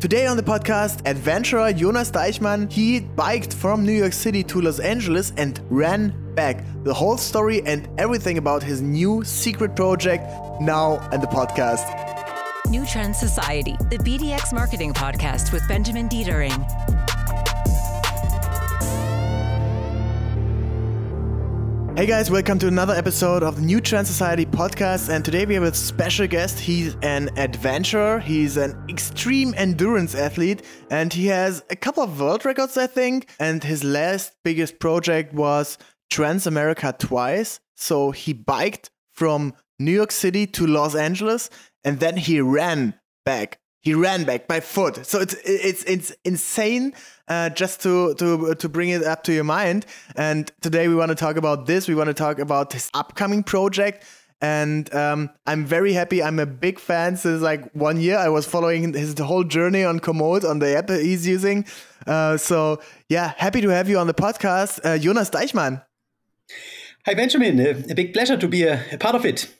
Today on the podcast, adventurer Jonas Deichmann, he biked from New York City to Los Angeles and ran back. The whole story and everything about his new secret project now on the podcast. New Trend Society, the BDX marketing podcast with Benjamin Dietering. Hey guys, welcome to another episode of the New Trend Society podcast. And today we have a special guest. He's an adventurer, he's an extreme endurance athlete, and he has a couple of world records, I think. And his last biggest project was Trans America twice. So he biked from New York City to Los Angeles, and then he ran back he ran back by foot. So it's it's it's insane. Uh, just to to to bring it up to your mind. And today we want to talk about this. We want to talk about his upcoming project. And um, I'm very happy. I'm a big fan since like one year. I was following his whole journey on Komoot on the app he's using. Uh, so yeah, happy to have you on the podcast, uh, Jonas Deichmann. Hi Benjamin, a big pleasure to be a, a part of it.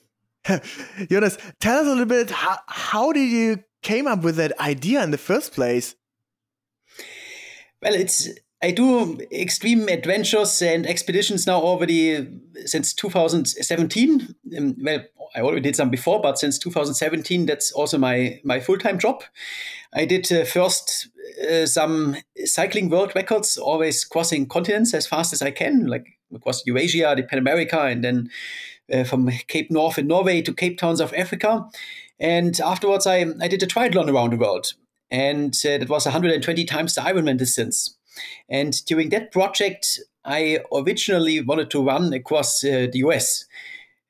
Jonas, tell us a little bit how, how did you came up with that idea in the first place? Well, it's I do extreme adventures and expeditions now already since 2017. Um, well, I already did some before, but since 2017, that's also my my full time job. I did uh, first uh, some cycling world records, always crossing continents as fast as I can, like across Eurasia, the Pan America, and then uh, from Cape North in Norway to Cape Towns of Africa. And afterwards, I, I did a triathlon around the world. And uh, that was 120 times the Ironman distance. And during that project, I originally wanted to run across uh, the US.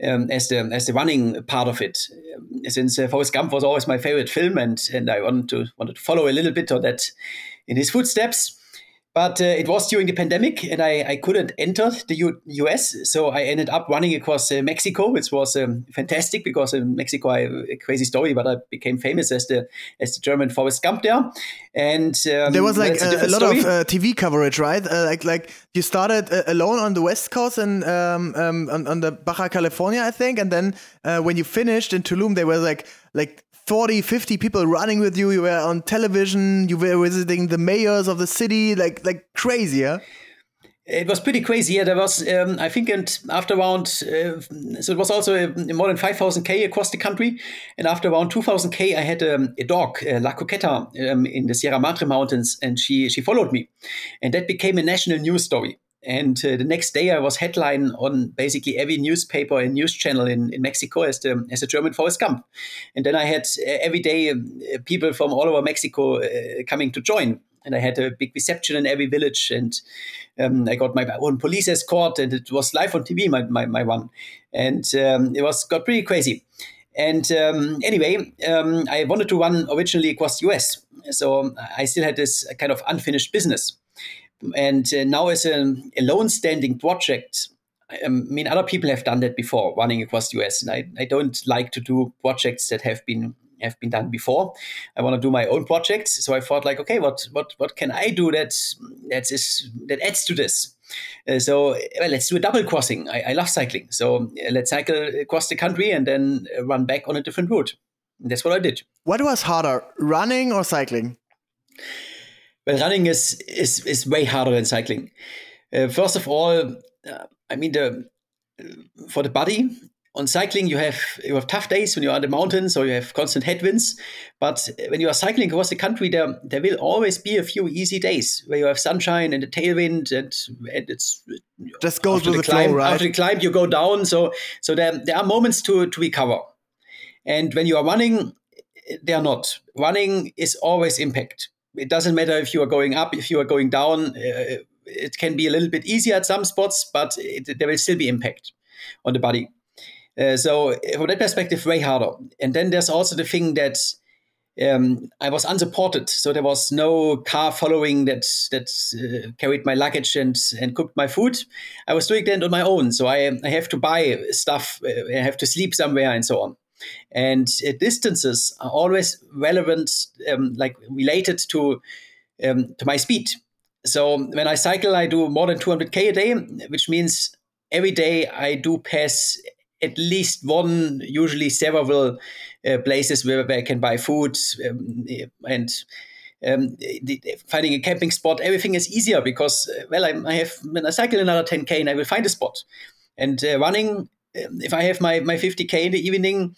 Um, as the as the running part of it, um, since uh, Forrest Gump was always my favorite film, and and I wanted to wanted to follow a little bit of that in his footsteps. But uh, it was during the pandemic, and I, I couldn't enter the U- US. So I ended up running across uh, Mexico, which was um, fantastic because in Mexico I have a crazy story, but I became famous as the as the German Forrest Gump there. And um, there was like a, a, lot story. of uh, TV coverage, right? Uh, like like you started uh, alone on the West Coast and um, um, on, on, the Baja California, I think, and then uh, when you finished in Tulum, there were like like 40, 50 people running with you. You were on television. You were visiting the mayors of the city, like like crazy, yeah? It was pretty crazy. Yeah, there was, um, I think, and after around, uh, so it was also uh, more than 5,000 K across the country. And after around 2,000 K, I had um, a dog, uh, La Coqueta, um, in the Sierra Madre Mountains, and she, she followed me. And that became a national news story. And uh, the next day, I was headline on basically every newspaper and news channel in, in Mexico as the as a German Forrest Gump. And then I had uh, every day um, people from all over Mexico uh, coming to join. And I had a big reception in every village, and um, I got my own police escort, and it was live on TV, my my, my one, and um, it was got pretty crazy. And um, anyway, um, I wanted to run originally across the US, so I still had this kind of unfinished business and uh, now as a, a lone standing project, um, I mean, other people have done that before, running across the US, and I, I don't like to do projects that have been have been done before. I want to do my own projects, so I thought like, okay, what what what can I do that that is that adds to this? Uh, so well, let's do a double crossing. I, I love cycling, so uh, let's cycle across the country and then run back on a different route. And that's what I did. What was harder, running or cycling? Well, running is is is way harder than cycling. Uh, first of all, uh, I mean the for the body on cycling you have you have tough days when you're on the mountains or you have constant headwinds. But when you are cycling across the country, there there will always be a few easy days where you have sunshine and a tailwind and and it's just goes with the, the climb. Flow, right? After the climb, you go down. So so there there are moments to to recover. And when you are running, they are not. Running is always impact it doesn't matter if you are going up, if you are going down. Uh, it can be a little bit easier at some spots, but it, there will still be impact on the body. Uh, so from that perspective, way harder. And then there's also the thing that um, I was unsupported, so there was no car following that that uh, carried my luggage and and cooked my food. I was doing that on my own, so I I have to buy stuff, uh, I have to sleep somewhere, and so on. And uh, distances are always relevant, um, like related to um, to my speed. So when I cycle, I do more than 200k a day, which means every day I do pass at least one, usually several uh, places where, where, I can buy food um, and um, the, finding a camping spot, everything is easier because, uh, well, I, I, have when I cycle another 10k and I will find a spot. And uh, running, if I have my, my 50k in the evening,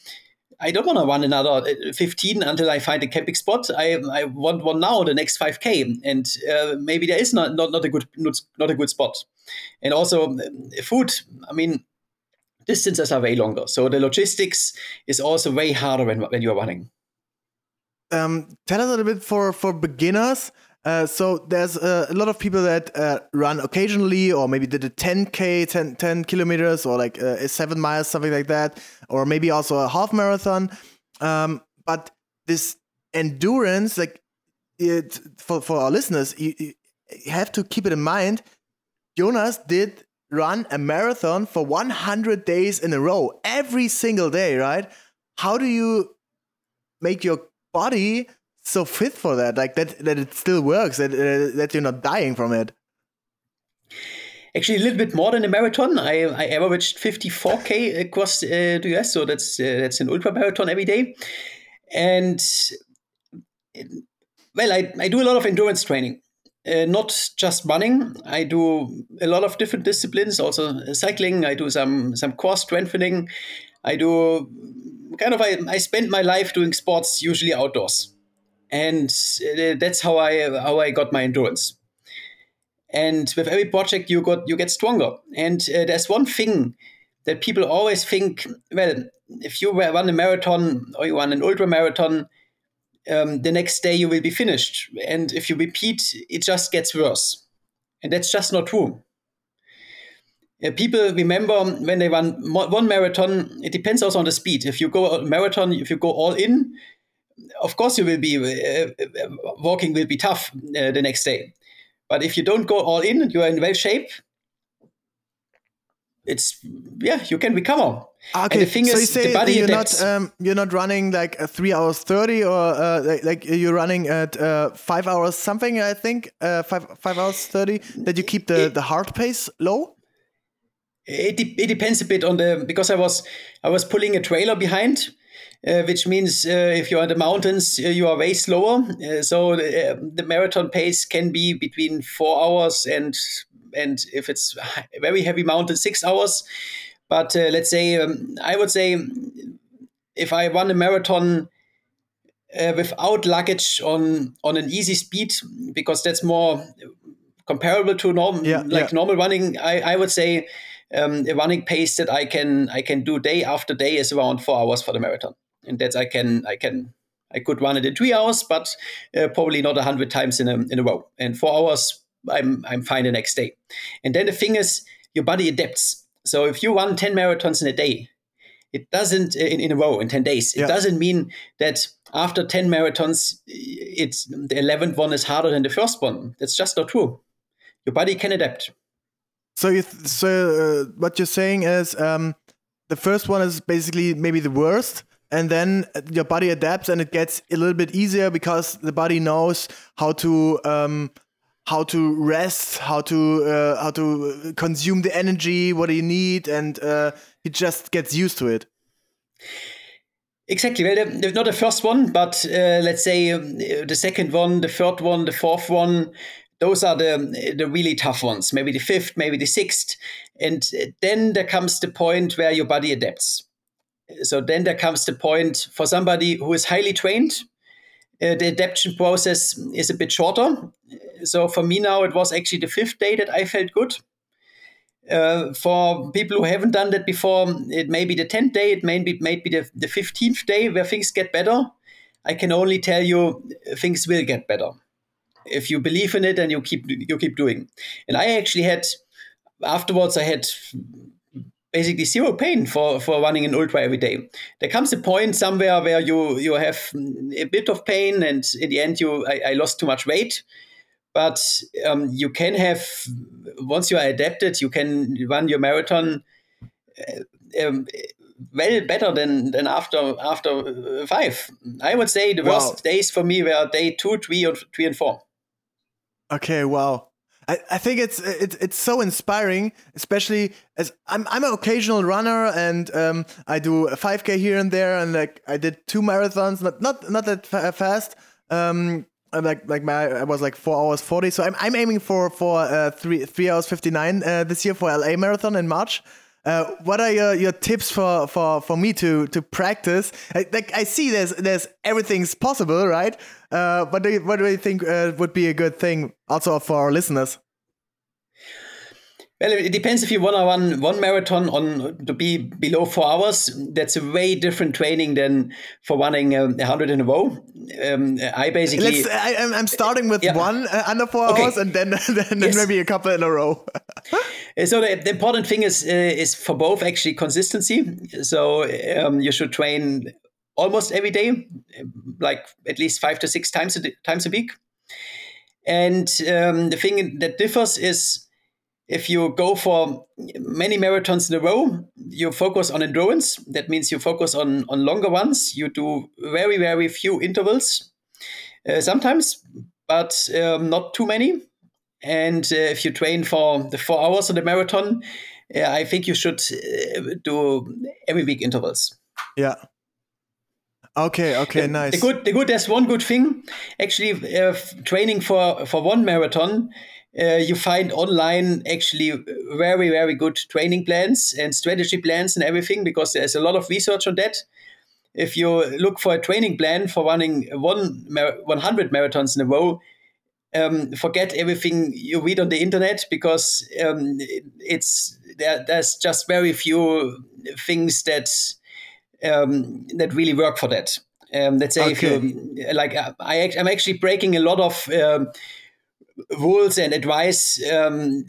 I don't want to run another uh, 15 until I find a camping spot. I, I want one now, the next 5k, and uh, maybe there is not, not not a good not, not a good spot. And also um, food. I mean, distances are way longer, so the logistics is also way harder when when you are running um, tell us a little bit for for beginners. Uh, so there's uh, a lot of people that uh, run occasionally, or maybe did a 10k, 10, 10 kilometers, or like uh, seven miles, something like that, or maybe also a half marathon. Um, but this endurance, like it, for for our listeners, you, you have to keep it in mind. Jonas did run a marathon for 100 days in a row, every single day, right? How do you make your body so fit for that like that that it still works that uh, that you're not dying from it. Actually a little bit more than a marathon. I i averaged 54k across uh, the us so that's uh, that's an ultra marathon every day. And well i, I do a lot of endurance training uh, not just running. I do a lot of different disciplines also cycling. I do some some core strengthening. I do kind of I, I spend my life doing sports usually outdoors, and uh, that's how I how I got my endurance. And with every project, you got you get stronger. And uh, there's one thing that people always think: well, if you run a marathon or you run an ultra marathon, um, the next day you will be finished. And if you repeat, it just gets worse. And that's just not true. Uh, people remember when they run one marathon, it depends also on the speed. If you go marathon, if you go all in, of course you will be uh, uh, walking will be tough uh, the next day. But if you don't go all in, and you are in well shape. It's yeah, you can recover. Ah, okay, so is, you say you're adapts. not um, you're not running like three hours thirty, or uh, like, like, you're running at uh, five hours something. I think uh, five five hours thirty. That you keep the it, the heart pace low. It, de- it depends a bit on the because I was I was pulling a trailer behind, uh, which means uh, if you're in the mountains, uh, you are way slower. Uh, so the, uh, the, marathon pace can be between four hours and and if it's very heavy mountain, six hours. But uh, let's say um, I would say if I run a marathon without luggage on on an easy speed, because that's more comparable to normal yeah, like yeah. normal running, I, I would say um, a running pace that I can I can do day after day is around four hours for the marathon, and that's I can I can I could run it in three hours, but uh, probably not a hundred times in a in a row. And four hours, I'm I'm fine the next day. And then the thing is, your body adapts. So if you run ten marathons in a day, it doesn't in, in a row in 10 days it yeah. doesn't mean that after 10 marathons it's the 11th one is harder than the first one that's just not true your body can adapt so you th- so uh, what you're saying is um, the first one is basically maybe the worst, and then your body adapts and it gets a little bit easier because the body knows how to um, how to rest, how to uh, how to consume the energy, what you need, and uh, it just gets used to it. Exactly. Well, not the first one, but uh, let's say um, the second one, the third one, the fourth one those are the the really tough ones maybe the fifth maybe the sixth and then there comes the point where your body adapts so then there comes the point for somebody who is highly trained uh, the adaptation process is a bit shorter. So for me now it was actually the fifth day that i felt good. Uh, for people who haven't done that before it may be the 10th day it may be, may be the, the 15th day where things get better. I can only tell you things will get better. If you believe in it and you keep you keep doing. And I actually had afterwards I had basically zero pain for, for running an ultra every day. There comes a point somewhere where you you have a bit of pain, and in the end, you I, I lost too much weight. But um, you can have once you are adapted, you can run your marathon uh, um, well better than than after after five. I would say the wow. worst days for me were day two, three, or three and four. Okay, wow. I, I think it's it's it's so inspiring, especially as I'm I'm an occasional runner and um, I do a 5k here and there and like I did two marathons, but not not that fast. Um, like like my I was like four hours forty. So I'm I'm aiming for for uh, three three hours fifty nine uh, this year for LA marathon in March. Uh, what are your, your tips for, for, for me to to practice? I, like I see there's there's everything's possible, right? Uh, what do you, what do you think uh, would be a good thing also for our listeners? Well, it depends if you want to run one marathon on to be below four hours. That's a way different training than for running um, a hundred in a row. Um, I basically, Let's, I, am starting with yeah. one uh, under four okay. hours, and then then, yes. maybe a couple in a row. so the, the, important thing is uh, is for both actually consistency. So um, you should train almost every day, like at least five to six times a times a week. And um, the thing that differs is if you go for many marathons in a row, you focus on endurance. That means you focus on, on longer ones. You do very, very few intervals uh, sometimes, but um, not too many. And uh, if you train for the four hours of the marathon, uh, I think you should uh, do every week intervals. Yeah. Okay. Okay. Nice. The good. The good. There's one good thing. Actually, uh, training for for one marathon uh, you find online actually very very good training plans and strategy plans and everything because there's a lot of research on that if you look for a training plan for running one 100 marathons in a row um, forget everything you read on the internet because um, it's there, there's just very few things that um, that really work for that um, let's say okay. if you like I, I'm actually breaking a lot of um, rules and advice um,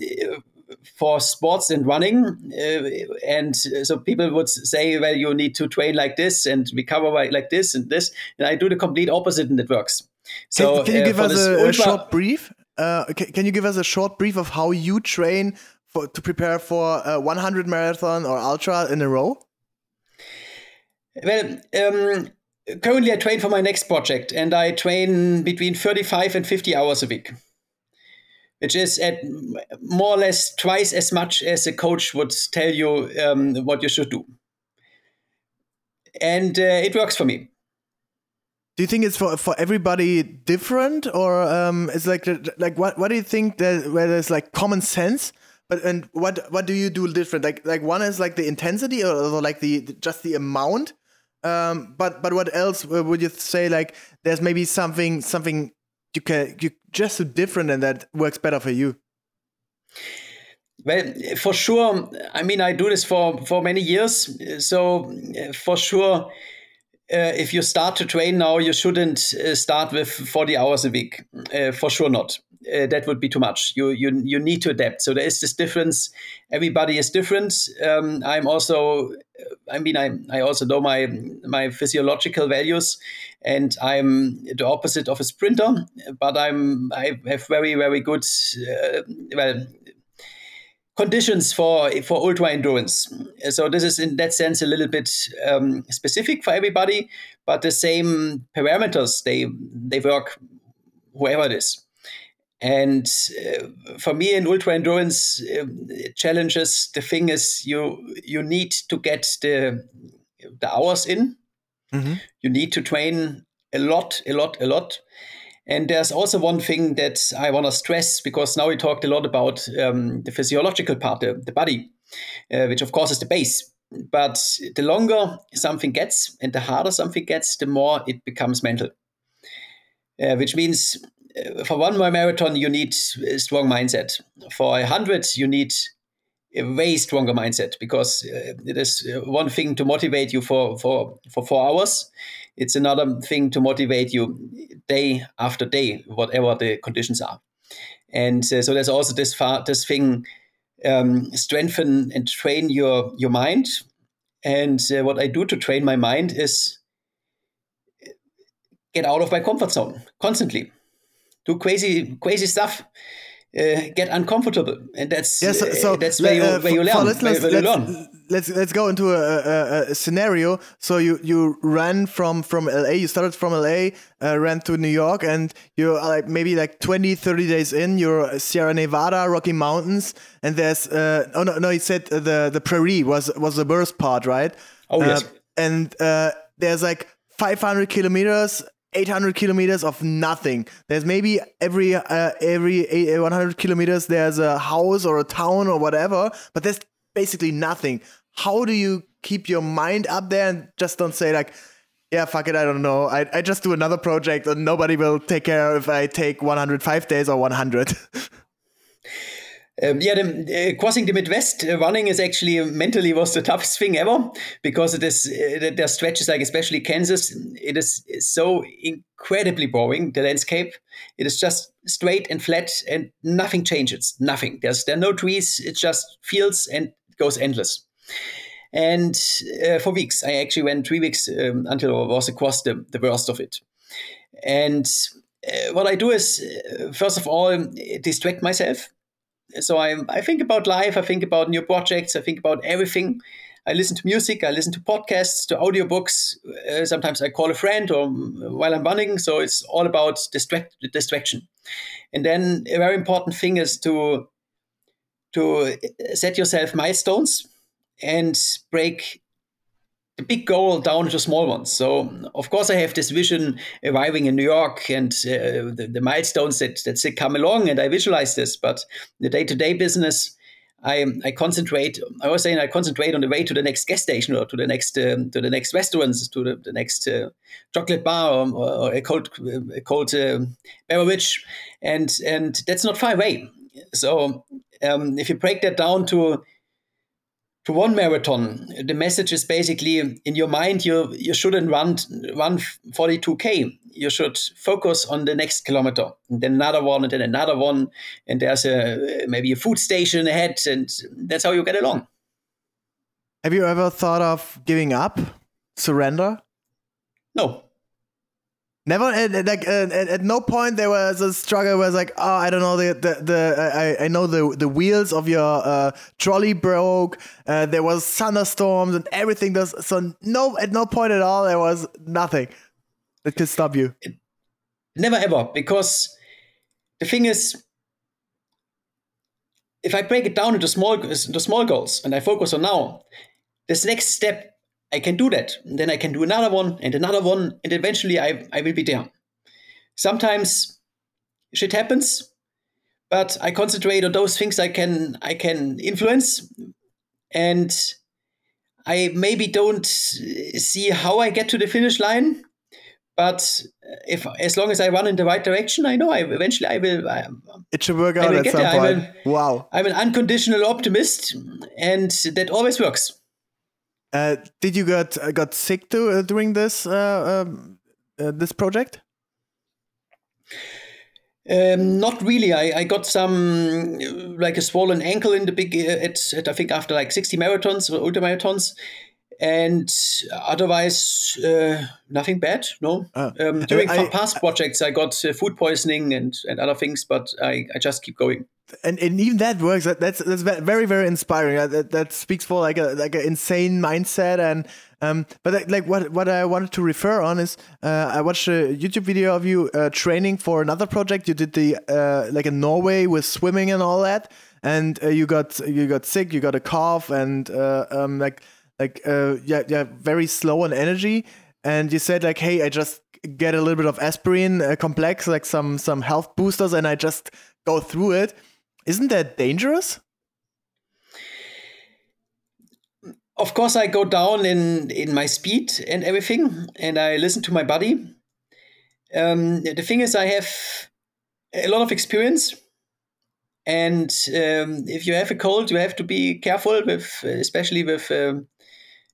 for sports and running. Uh, and so people would say, well, you need to train like this and recover like this and this. And I do the complete opposite and it works. So can, can you uh, give us a, a, short brief? Uh, can, can, you give us a short brief of how you train for, to prepare for a 100 marathon or ultra in a row? Well, um, currently I train for my next project and I train between 35 and 50 hours a week which is at more or less twice as much as a coach would tell you um, what you should do. And uh, it works for me. Do you think it's for for everybody different, or um, it's like like what what do you think that where there's like common sense? But and what what do you do different? Like like one is like the intensity, or, or like the just the amount. Um, but but what else would you say? Like there's maybe something something you can you just so different and that works better for you. Well for sure i mean i do this for for many years. So for sure uh, if you start to train now you shouldn't uh, start with 40 hours a week. Uh, for sure not uh, that would be too much you you you need to adapt so there is this difference everybody is different um, i'm also i mean i i also know my my physiological values and I'm the opposite of a sprinter, but I'm I have very very good uh, well conditions for for ultra endurance. So this is in that sense a little bit um, specific for everybody, but the same parameters they they work whoever it is. And uh, for me in ultra endurance uh, challenges, the thing is you you need to get the the hours in Mm-hmm. You need to train a lot, a lot, a lot. And there's also one thing that I want to stress because now we talked a lot about um, the physiological part, the, the body, uh, which of course is the base. But the longer something gets and the harder something gets, the more it becomes mental. Uh, which means for one more marathon, you need a strong mindset. For a hundred, you need a way stronger mindset because uh, it is uh, one thing to motivate you for, for, for four hours. It's another thing to motivate you day after day, whatever the conditions are. And uh, so there's also this far, this thing, um, strengthen and train your, your mind. And uh, what I do to train my mind is get out of my comfort zone constantly, do crazy, crazy stuff uh, get uncomfortable, and that's yes, so, so uh, that's where, you, uh, where you learn. Where, where let's, learn. let's let's go into a, a, a, scenario. So you you ran from from LA. You started from LA, uh, ran to New York, and you're like maybe like 20, 30 days in. You're Sierra Nevada, Rocky Mountains, and there's uh, oh no no. You said the the prairie was was the worst part, right? Oh yes. And there's like 500 kilometers 800 kilometers of nothing. There's maybe every uh, every 100 kilometers there's a house or a town or whatever, but there's basically nothing. How do you keep your mind up there and just don't say like, yeah, fuck it, I don't know. I, I just do another project and nobody will take care if I take 105 days or 100. Um, yeah, the, uh, crossing the Midwest uh, running is actually uh, mentally was the toughest thing ever because it is uh, there stretches like especially Kansas. It is so incredibly boring. The landscape it is just straight and flat and nothing changes. Nothing. There's there are no trees. It just fields and goes endless. And uh, for weeks, I actually went three weeks um, until I was across the, the worst of it. And uh, what I do is, first of all, distract myself so I, I think about life, I think about new projects, I think about everything. I listen to music, I listen to podcasts, to audiobooks. Uh, sometimes I call a friend or while I'm running. So it's all about distract, distraction. And then a very important thing is to to set yourself milestones and break the big goal down to small ones. So, of course, I have this vision arriving in New York and uh, the, the, milestones that, that come along, and I visualize this. But the day to day business, I, I concentrate. I was saying I concentrate on the way to the next gas station or to the next um, to the next restaurants, to the, the next uh, chocolate bar or, or, a cold a cold uh, beverage, and and that's not far away. So um, if you break that down to to one marathon, the message is basically in your mind you you shouldn't run run 42k. You should focus on the next kilometer, and then another one, and then another one, and there's a maybe a food station ahead, and that's how you get along. Have you ever thought of giving up, surrender? No. Never at, like at, at, no point there was a struggle where it's like oh I don't know the the, the I, I know the the wheels of your uh, trolley broke uh, there was thunderstorms and everything does so no at no point at all there was nothing that could stop you. Never ever because the thing is if I break it down into small into small goals and I focus on now this next step I can do that. And then I can do another one and another one, and eventually I, I will be there. Sometimes shit happens, but I concentrate on those things I can I can influence, and I maybe don't see how I get to the finish line, but if as long as I run in the right direction, I know I eventually I will. I, it should work out at some there. point. I'm wow! I'm an unconditional optimist, and that always works. Uh, did you got uh, got sick too uh, during this uh, um, uh, this project? Um, not really. I, I got some like a swollen ankle in the big at, at I think after like sixty marathons or ultra marathons, and otherwise uh, nothing bad. No. Um, during I, past projects, I got food poisoning and and other things, but I, I just keep going and, and even that works. That, that's that's very very inspiring. That, that speaks for like a like an insane mindset. And um, but like what what I wanted to refer on is uh, I watched a YouTube video of you uh, training for another project. You did the uh, like in Norway with swimming and all that, and uh, you got you got sick. You got a cough and uh, um, like like uh, yeah yeah very slow on energy. And you said like, hey, I just get a little bit of aspirin complex, like some some health boosters, and I just go through it isn't that dangerous? Of course, I go down in in my speed and everything, and I listen to my body. Um, the thing is, I have a lot of experience, and um, if you have a cold, you have to be careful with, especially with. Um,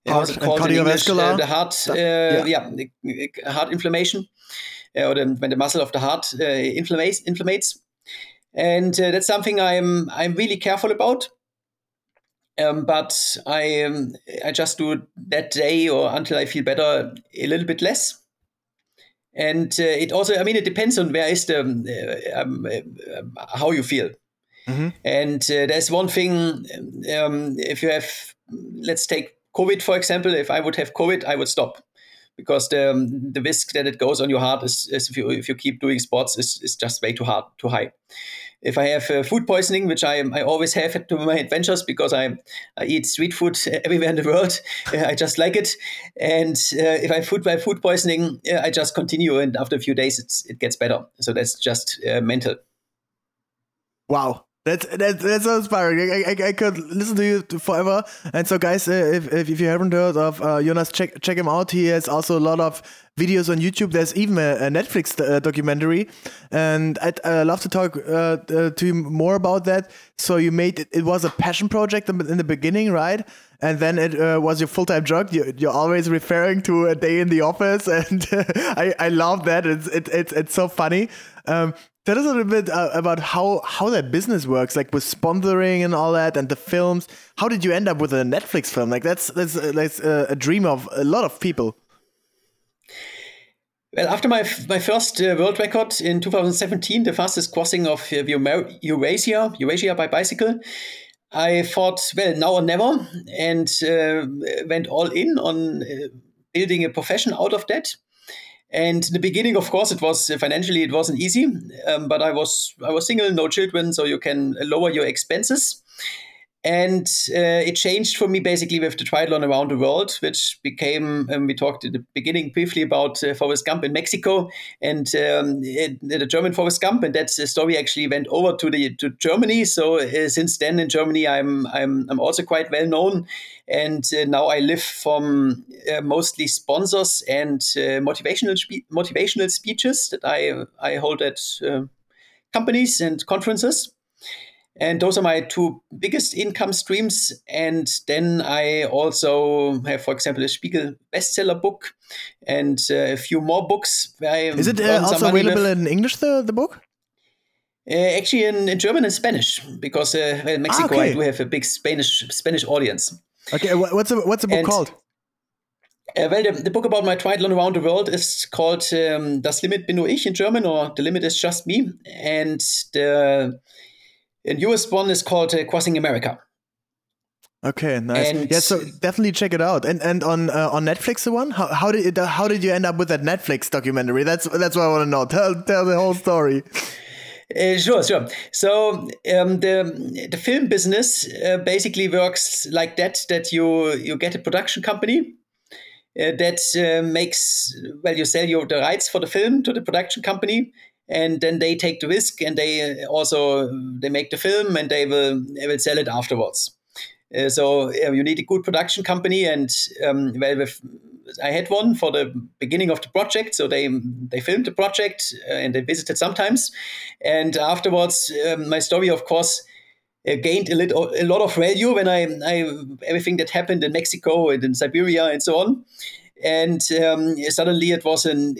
heart English, uh, the heart, uh, yeah. yeah, heart inflammation, uh, or the, when the muscle of the heart uh, inflammates, inflammates and uh, that's something I'm I'm really careful about. Um, but I um, I just do that day or until I feel better a little bit less. And uh, it also I mean it depends on where is the uh, um, uh, how you feel. Mm-hmm. And uh, there's one thing um, if you have let's take COVID for example. If I would have COVID, I would stop because the um, the risk that it goes on your heart is, is if you if you keep doing sports is, is just way too hard too high if I have uh, food poisoning, which I, I always have at my adventures because I, I eat street food everywhere in the world, uh, I just like it. And uh, if I food by food poisoning, uh, I just continue, and after a few days, it's, it gets better. So that's just uh, mental. Wow. That's, that's, that's so inspiring. I, I, I could listen to you forever. And so, guys, uh, if, if you haven't heard of uh, Jonas, check check him out. He has also a lot of videos on YouTube. There's even a, a Netflix uh, documentary, and I'd uh, love to talk uh, uh, to you more about that. So you made it, it was a passion project in the beginning, right? And then it was your full time job. You, you're always referring to a day in the office, and I, I love that. It's it, it's it's so funny. Um, tell us a little bit uh, about how how that business works, like with sponsoring and all that, and the films. How did you end up with a Netflix film? Like that's that's uh, that's uh, a dream of a lot of people. Well, after my my first uh, world record in 2017, the fastest crossing of uh, Eurasia, Eurasia by bicycle, I thought, well, now or never, and uh, went all in on building a profession out of that. And the beginning, of course, it was financially it wasn't easy, um, but I was I was single, no children, so you can lower your expenses. And uh, it changed for me basically with the triathlon around the world, which became, um, we talked at the beginning briefly about uh, Forrest Gump in Mexico and um, it, the German Forrest Gump. And that story actually went over to the to Germany. So uh, since then in Germany, I'm, I'm, I'm also quite well known. And uh, now I live from uh, mostly sponsors and uh, motivational, spe- motivational speeches that I, I hold at companies and conferences. And those are my two biggest income streams. And then I also have, for example, a Spiegel bestseller book and uh, a few more books. Is it uh, also available with. in English, the, the book? Uh, actually, in, in, German and Spanish, because uh, well, Mexico, ah, okay. I do have a big Spanish Spanish audience. Okay, what's the, what's the book and, called? Uh, well, the, the, book about my triathlon around the world is called um, Das Limit bin nur ich in German, or The Limit is Just Me. And the the US one is called uh, Crossing America. Okay, nice. And yeah, so definitely check it out. And and on uh, on Netflix, the one. How, how did it, how did you end up with that Netflix documentary? That's that's what I want to know. Tell tell the whole story. Uh, sure, sure. So um, the the film business uh, basically works like that. That you you get a production company uh, that uh, makes well, you sell your the rights for the film to the production company, and then they take the risk and they also they make the film and they will they will sell it afterwards. Uh, so uh, you need a good production company, and um, well, with, I had one for the beginning of the project. So they they filmed the project uh, and they visited sometimes, and afterwards, um, my story, of course. Uh, gained a, little, a lot of value when I, I everything that happened in Mexico and in Siberia and so on, and um, suddenly it was an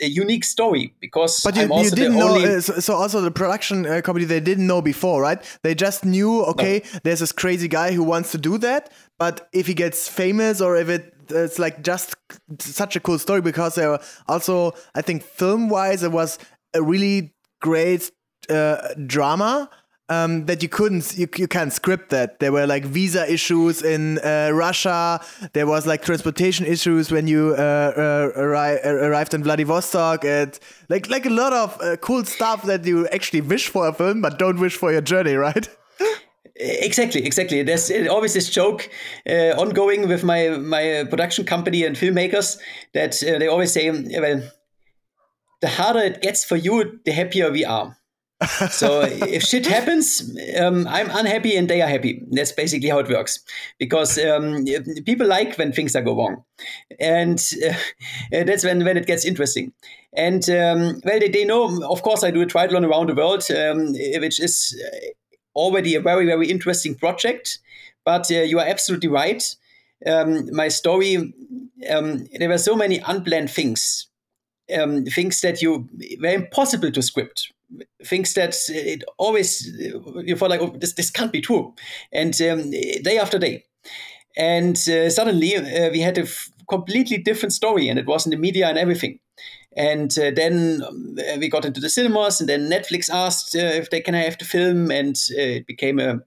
a unique story because but you, you didn't know uh, so, so, also the production uh, company they didn't know before right they just knew okay no. there's this crazy guy who wants to do that but if he gets famous or if it it's like just such a cool story because there were also i think film wise it was a really great uh, drama um, that you couldn't you, you can't script that there were like visa issues in uh, russia there was like transportation issues when you uh, uh, arri arrived in vladivostok and like like a lot of uh, cool stuff that you actually wish for a film but don't wish for your journey right Exactly, exactly. There's always this joke uh, ongoing with my my production company and filmmakers that uh, they always say, "Well, the harder it gets for you, the happier we are." So if shit happens, um, I'm unhappy and they are happy. That's basically how it works. Because um, people like when things are go wrong, and uh, that's when when it gets interesting. And um, well, they, they know. Of course, I do a triathlon around the world, um, which is already a very very interesting project. But uh, you are absolutely right. Um, my story, um, there were so many unplanned things, things that you were impossible to script thinks that it always you feel like oh, this this can't be true, and um, day after day, and uh, suddenly uh, we had a f- completely different story, and it was in the media and everything. And uh, then um, we got into the cinemas, and then Netflix asked uh, if they can have the film, and uh, it became a,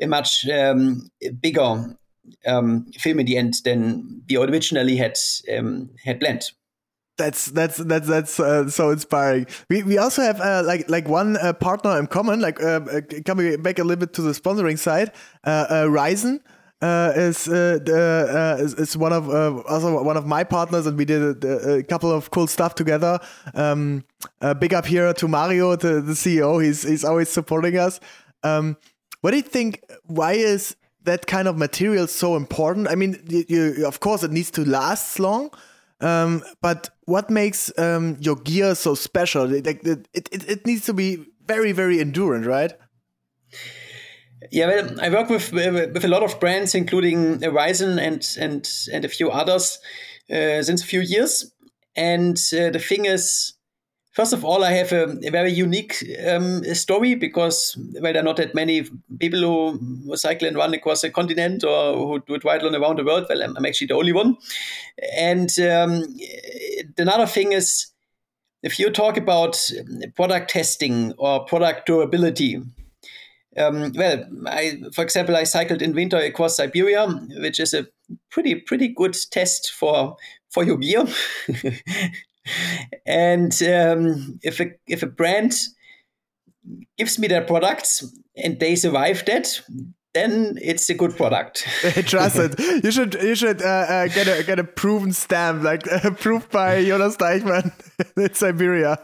a much um, bigger um, film in the end than we originally had um, had planned that's that's that's that's uh, so inspiring. We we also have uh, like like one uh, partner in common. Like uh, uh, coming back a little bit to the sponsoring side, uh, Ryzen. is is, is one of also one of my partners, and we did a, a couple of cool stuff together. Um, big up here to Mario, the, the CEO. He's he's always supporting us. Um, what do you think? Why is that kind of material so important? I mean, you, you, of course it needs to last long, um, but what makes um, your gear so special? It, it, it, it needs to be very, very endurant, right? Yeah, well, I work with with a lot of brands, including Ryzen and and and a few others, uh, since a few years. And uh, the thing is, First of all, I have a, a very unique um, story because well, there are not that many people who cycle and run across the continent or who do triathlon around the world. Well, I'm, I'm actually the only one. And um, another thing is, if you talk about product testing or product durability, um, well, I, for example, I cycled in winter across Siberia, which is a pretty pretty good test for for your gear. and um, if a if a brand gives me their products and they survive that, then it's a good product. Trust it. You should you should uh, uh, get a get a proven stamp, like approved by Jonas Deichmann in Siberia.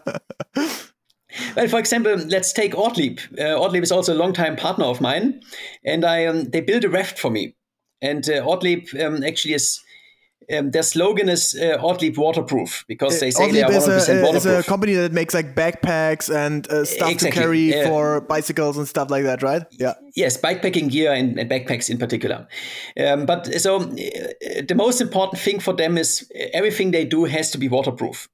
Well, for example, let's take Ortlieb. Uh, Ortlieb is also a long-time partner of mine, and I um, they built a raft for me. And uh, Ortlieb um, actually is um, their slogan is uh, Ortlieb waterproof because they say they are 100% is a, waterproof. is a company that makes like backpacks and uh, stuff Exactly. to carry Uh, for bicycles and stuff like that, right? Yeah. Yes, bikepacking gear and, and backpacks in particular. Um, but so uh, the most important thing for them is uh, everything they do has to be waterproof.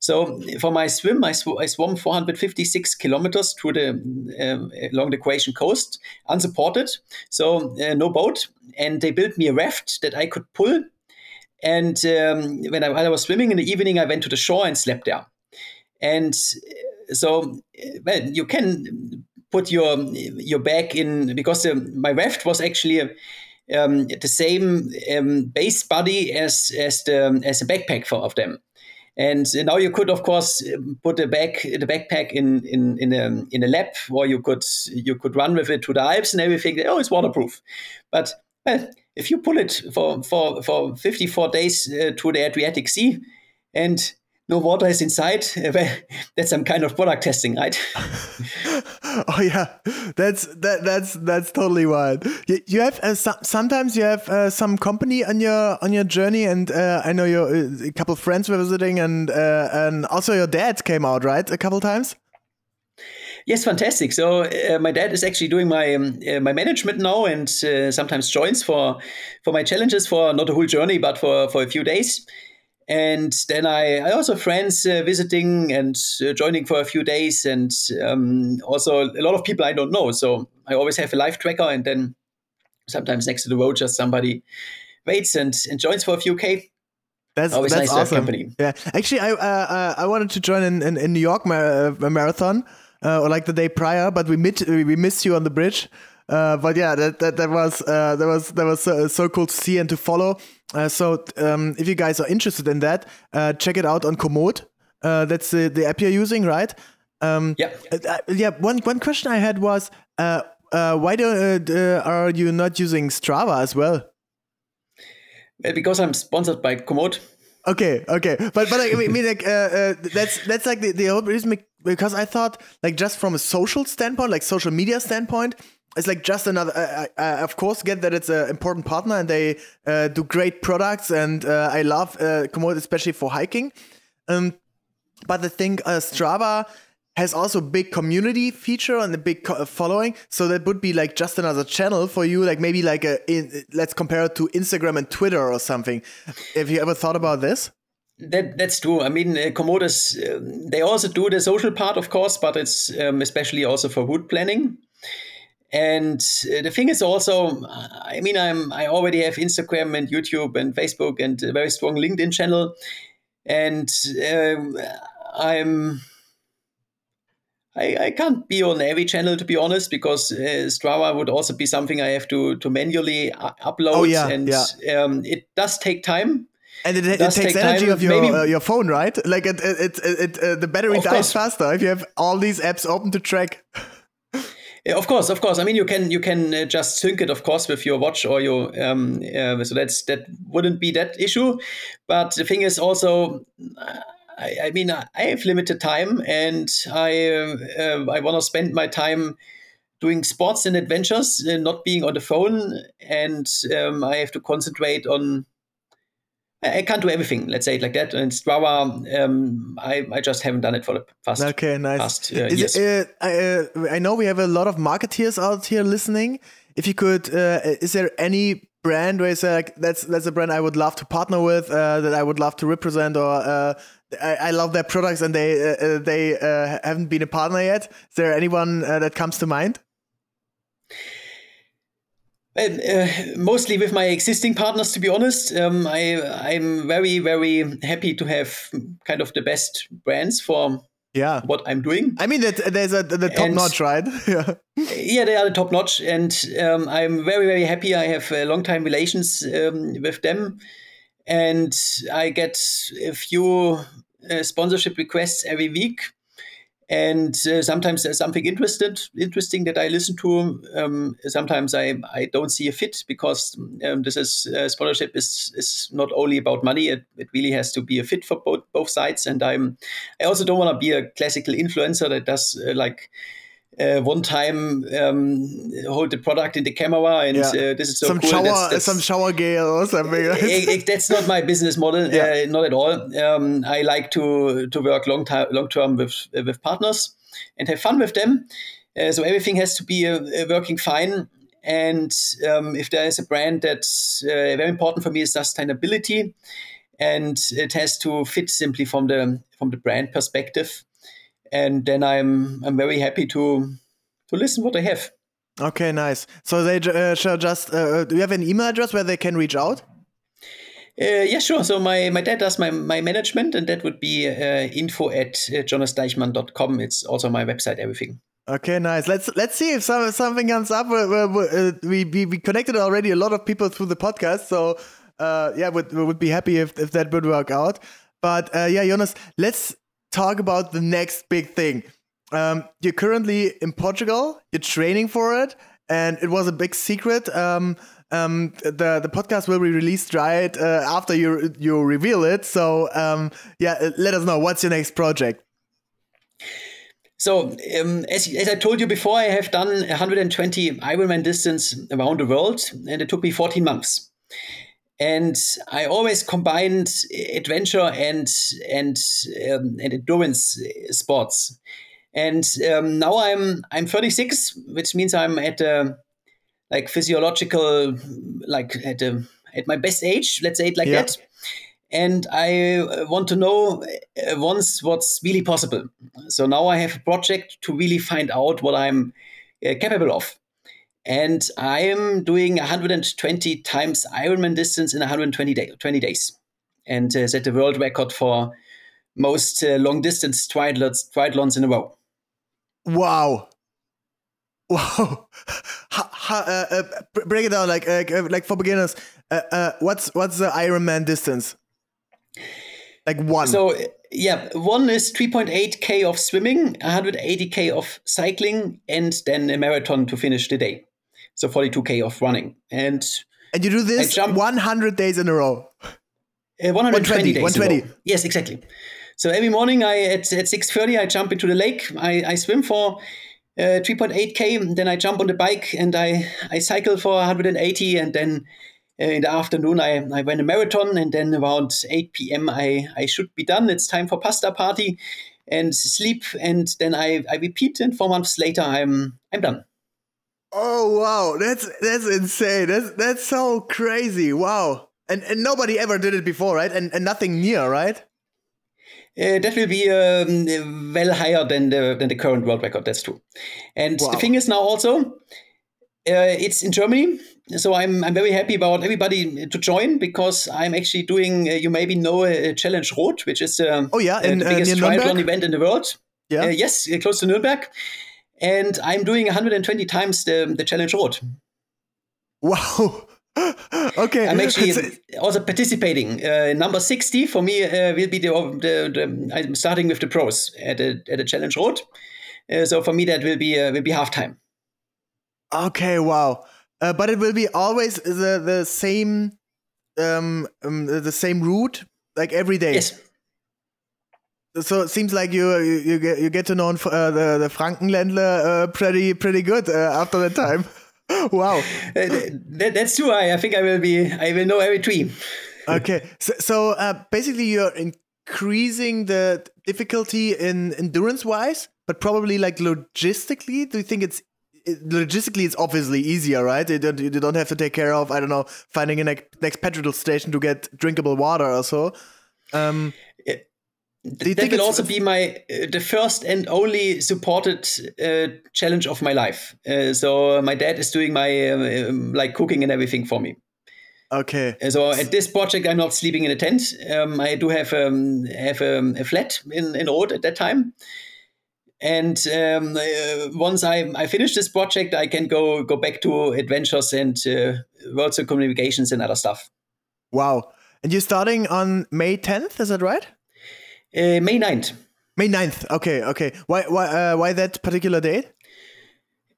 So for my swim, I, sw- I swam 456 kilometers through the um, along the Croatian coast, unsupported, so uh, no boat. And they built me a raft that I could pull. And um, when I, while I was swimming in the evening, I went to the shore and slept there. And uh, so, uh, well, you can put your your bag in because um, my raft was actually um, the same um, base body as as the as a backpack for of them. And now you could, of course, put the back the backpack in in in a in a lab, or you could you could run with it to the Alps and everything. Oh, it's waterproof. But well, if you pull it for for for 54 days uh, to the Adriatic Sea, and no water is inside, that's some kind of product testing, right? oh yeah, that's that that's that's totally wild. You, you have uh, so, sometimes you have uh, some company on your on your journey, and uh, I know your uh, a couple of friends were visiting, and uh, and also your dad came out right a couple times. Yes, fantastic. So uh, my dad is actually doing my um, uh, my management now, and uh, sometimes joins for for my challenges for not a whole journey, but for for a few days. And then I, I also have friends uh, visiting and uh, joining for a few days, and um, also a lot of people I don't know. So I always have a live tracker, and then sometimes next to the road, just somebody waits and, and joins for a few k. That's Always that's nice awesome. company. Yeah, actually, I uh, I wanted to join in in, in New York mar- marathon or like the day prior, but we mit we missed you on the bridge. Uh, but yeah, that that, that was uh, that was that was so, so cool to see and to follow. Uh, so um, if you guys are interested in that, uh, check it out on Komoot. Uh, that's the, the app you're using, right? Um, Yeah. uh, yeah. One one question I had was, uh, uh, why do, uh, are you not using Strava as well? Because I'm sponsored by Komoot. Okay, okay, but but I mean, like, uh, uh, that's that's like the, the whole reason because I thought like just from a social standpoint, like social media standpoint, it's like just another. I, I, I of course get that it's an important partner and they uh, do great products, and uh, I love uh, especially for hiking. Um, but the thing, uh, Strava has also big community feature and a big co- following, so that would be like just another channel for you, like maybe like a in, let's compare it to Instagram and Twitter or something. Have you ever thought about this? That that's true. I mean, uh, Komoot is, um, they also do the social part, of course, but it's um, especially also for route planning. And uh, the thing is also, I mean, I'm I already have Instagram and YouTube and Facebook and a very strong LinkedIn channel, and um, I'm I, I can't be on every channel to be honest because uh, Strava would also be something I have to to manually uh, upload Oh, yeah, and yeah. Um, it does take time. And it, it takes take energy time, of your uh, your phone, right? Like it, it, it, it uh, the battery Of dies course. faster if you have all these apps open to track. Yeah, of course, of course. I mean, you can you can uh, just sync it, of course, with your watch or your um. Uh, so that's that wouldn't be that issue. But the thing is also, uh, I, I mean, I have limited time, and I uh, I want to spend my time doing sports and adventures, uh, not being on the phone, and um, I have to concentrate on. I can't do everything. Let's say it like that. And Strava, um, I, I just haven't done it for the past Okay, nice. past uh, Is years. it, uh, I, uh, I know we have a lot of marketeers out here listening. If you could, uh, is there any brand where you say like that's that's a brand I would love to partner with, uh, that I would love to represent, or uh, I, I love their products and they they uh, haven't been a partner yet? Is there anyone uh, that comes to mind? Uh, mostly with my existing partners, to be honest. Um, I I'm very very happy to have kind of the best brands for Yeah. what I'm doing. I mean that there's a the top And- notch, right? yeah. Yeah, they are the top notch, and um, I'm very very happy. I have uh, long time relations um, with them, and I get a few uh, sponsorship requests every week. And uh, sometimes there's something interested, interesting that I listen to. Um, sometimes I, I don't see a fit because um, this is uh, sponsorship is is not only about money. It, it really has to be a fit for both both sides. And I'm I also don't want to be a classical influencer that does uh, like uh, one time um, hold the product in the camera and Yeah. uh, this is so some cool. shower, That's- that's- some shower gel or something. right? I- I- that's not my business model. Yeah. Uh, not at all. Um, I like to to work long time, long term with uh, with partners and have fun with them. Uh, so everything has to be uh, uh, working fine. And um, if there is a brand that's uh, very important for me is sustainability, and it has to fit simply from the from the brand perspective. And then I'm I'm very happy to to listen what they have. Okay, nice. So they uh, shall just. Uh, do you have an email address where they can reach out? Uh, yeah, sure. So my, my dad does my, my management, and that would be uh, info at uh, jonasdeichmann.com. It's also my website, everything. Okay, nice. Let's let's see if some, something comes up. We, we, uh, we, we we connected already a lot of people through the podcast, so uh, yeah, would we would be happy if, if that would work out. But uh, yeah, Jonas, let's talk about the next big thing. Um, you're currently in Portugal. You're training for it, and it was a big secret. Um, um, the the podcast will be released right uh, after you you reveal it. So um, yeah, let us know what's your next project. So, um, as, as I told you before, I have done 120 Ironman distance around the world, and it took me 14 months. And I always combined adventure and and um, and endurance sports. And um, now I'm I'm 36, which means I'm at a like physiological, like at a, at my best age. Let's say it like Yeah. that. And I uh, want to know uh, once what's really possible. So now I have a project to really find out what I'm uh, capable of. And I am doing 120 times Ironman distance in 120 day, 20 days, and uh, set the world record for most uh, long distance triathlons, triathlons in a row. Wow. Wow. Ha, ha, uh, uh, break it down like uh, like for beginners. Uh, uh, what's what's the Ironman distance? Like one. So uh, yeah, one is 3.8k of swimming, 180k of cycling, and then a marathon to finish the day. So 42k of running and and you do this jump- 100 days in a row. uh, 120 120, days. 120. Yes, exactly. So every morning I at, at 6:30 I jump into the lake. I, I swim for uh, 3.8k. Then I jump on the bike and I I cycle for 180, and then uh, in the afternoon I, I ran a marathon, and then around 8 p.m. I I should be done. It's time for pasta party and sleep, and then I I repeat, and four months later I'm I'm done. Oh wow, that's that's insane. That's that's so crazy. Wow. And and nobody ever did it before, right? And and nothing near, right? Uh, that will be um, well higher than the than the current world record. That's true. And Wow. the thing is now also, uh, it's in Germany, so I'm I'm very happy about everybody to join because I'm actually doing. Uh, you maybe know uh, Challenge Roth, which is um, Oh, yeah, uh, in, the uh, biggest triathlon event in the world. Yeah. Yes, close to Nuremberg. And I'm doing 120 times the, the Challenge Roth. Wow. okay. I'm actually also participating. Uh, number 60 for me uh, will be the, the, the I'm starting with the pros at a, at a Challenge Roth. Uh, so for me that will be uh, will be halftime. Okay, wow. Uh, but it will be always the the same um, um the same route like every day. Yes. So it seems like you you, you get you get to know uh, the the Frankenländler uh, pretty pretty good uh, after that time. wow. Uh, that, that's true. I, I think I will be I will know every tree. Okay. So, so uh, basically you're increasing the difficulty in endurance wise, but probably like logistically, do you think it's it- logistically it's obviously easier, right? You don't, you don't have to take care of I don't know finding a next, next petrol station to get drinkable water or so. Um, do that will also be my uh, the first and only supported uh, challenge of my life. Uh, so uh, my dad is doing my um, um, like cooking and everything for me. okay? Uh, So at this project, I'm not sleeping in a tent. Um, I do have um, have um, a flat in in Roth at that time. And um, uh, once I, I finish this project, I can go go back to adventures and uh, world communications and other stuff. Wow. And you're starting on May 10th, is that right? Uh, May 9th. May 9th. Okay, okay. Why why uh, why that particular date?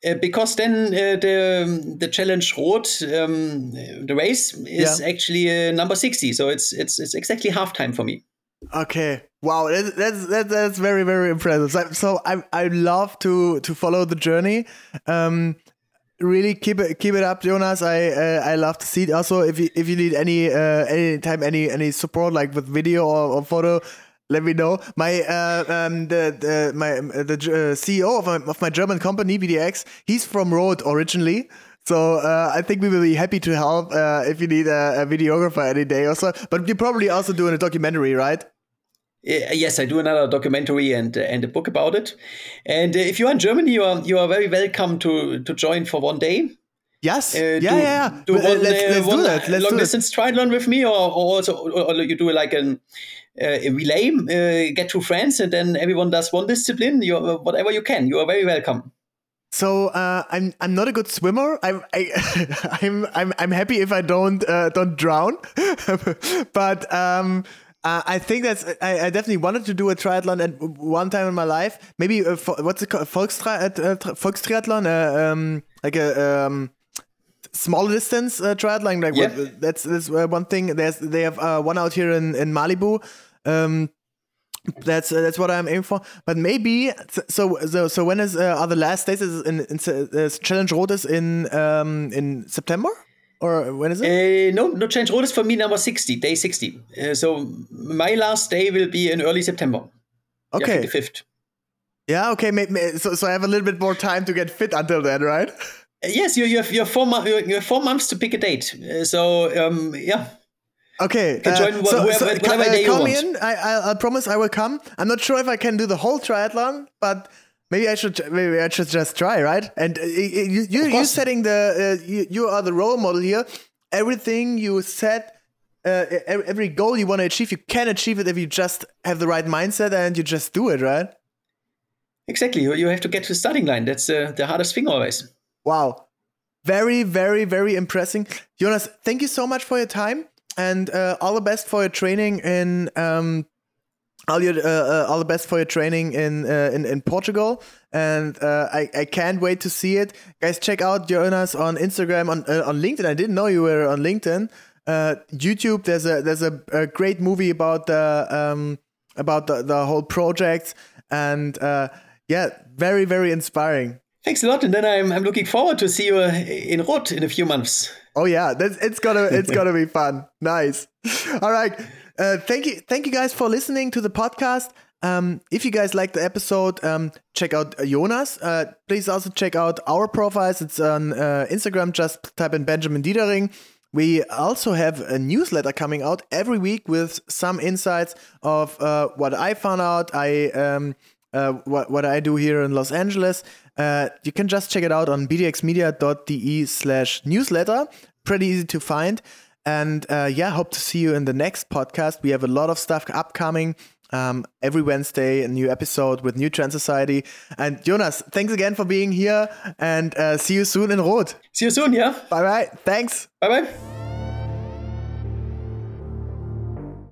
Uh, because then uh, the the Challenge Roth um, the race is Yeah. actually uh, number 60 so it's it's it's exactly halftime for me Okay. Wow, that's that's that's, that's very very impressive. So, so I I love to to follow the journey. Um, really keep it keep it up, Jonas. I uh, I love to see it. Also, if you if you need any uh any time any any support like with video or, or photo. Let me know. My uh, um the, the my the uh, CEO of my, of my German company BDX. He's from Roth originally, so uh, I think we will be happy to help uh, if you need a, a videographer any day or so. But you're probably also doing a documentary, right? Uh, yes i do another documentary and uh, and a book about it and uh, if you're in germany you are you are very welcome to to join for one day Yes. uh, yeah, do, yeah, yeah. do Well, uh, one, let's uh, let's do that. Let's long do it. distance triathlon with me or, or also or you do like an uh, relay uh, get two friends and then everyone does one discipline you whatever you can you are very welcome So uh, I'm I'm not a good swimmer. I'm I, I'm I'm I'm happy if I don't uh, don't drown, but um. Uh, I think that's. I, I definitely wanted to do a triathlon at one time in my life. Maybe a, what's it called? Volkstri- uh, Volkstriathlon, uh, um, like a um, small distance uh, triathlon. Like Yeah. what, that's that's uh, one thing. There's they have uh, one out here in in Malibu. Um, that's uh, that's what I'm aiming for. But maybe so so so when is uh, are the last days is in, in uh, Challenge Roth is in um in September or when is it? Uh, no, no change. Road is for me number 60, day 60. Uh, so my last day will be in early September. Okay. the 5th. Yeah. Okay. May, may, so so I have a little bit more time to get fit until then, right? Uh, yes, you, you, have, you, have four mo- you have four months to pick a date. Uh, so, um, yeah. Okay. join whoever- whatever day you want. in. I, I I promise I will come. I'm not sure if I can do the whole triathlon, but. Maybe I should. Maybe I should just try, right? And uh, you, you, you, you're setting the. Uh, you, you are the role model here. Everything you set, uh, every, goal you want to achieve, you can achieve it if you just have the right mindset and you just do it, right? Exactly. You, you have to get to the starting line. That's uh, the hardest thing always. Wow. Very, very, very impressive. Jonas, thank you so much for your time and uh, all the best for your training in um, all your uh, uh, all the best for your training in uh, in, in Portugal. And uh, I, I can't wait to see it. Guys, check out Jonas on Instagram, on on LinkedIn. I didn't know you were on LinkedIn. YouTube, there's a there's a, a great movie about the um, about the, the whole project. And yeah, very, very inspiring. Thanks a lot. And then I'm, I'm looking forward to see you uh, in Roth in a few months. Oh yeah, that's, it's gonna it's gonna be fun. Nice. All right. Uh, thank you, thank you guys for listening to the podcast. Um, if you guys like the episode, um, check out uh, Jonas. Uh, please also check out our profiles. It's on uh, Instagram. Just type in Benjamin Diedering. We also have a newsletter coming out every week with some insights of uh, what I found out. I um, uh, what what I do here in Los Angeles. Uh, you can just check it out on bdxmedia.de slash newsletter. Pretty easy to find. And uh, yeah, hope to see you in the next podcast. We have a lot of stuff upcoming. Um, every Wednesday, a new episode with New Trend Society. And Jonas, thanks again for being here and uh, see you soon in Roth. See you soon, yeah? Bye bye. Thanks. Bye bye.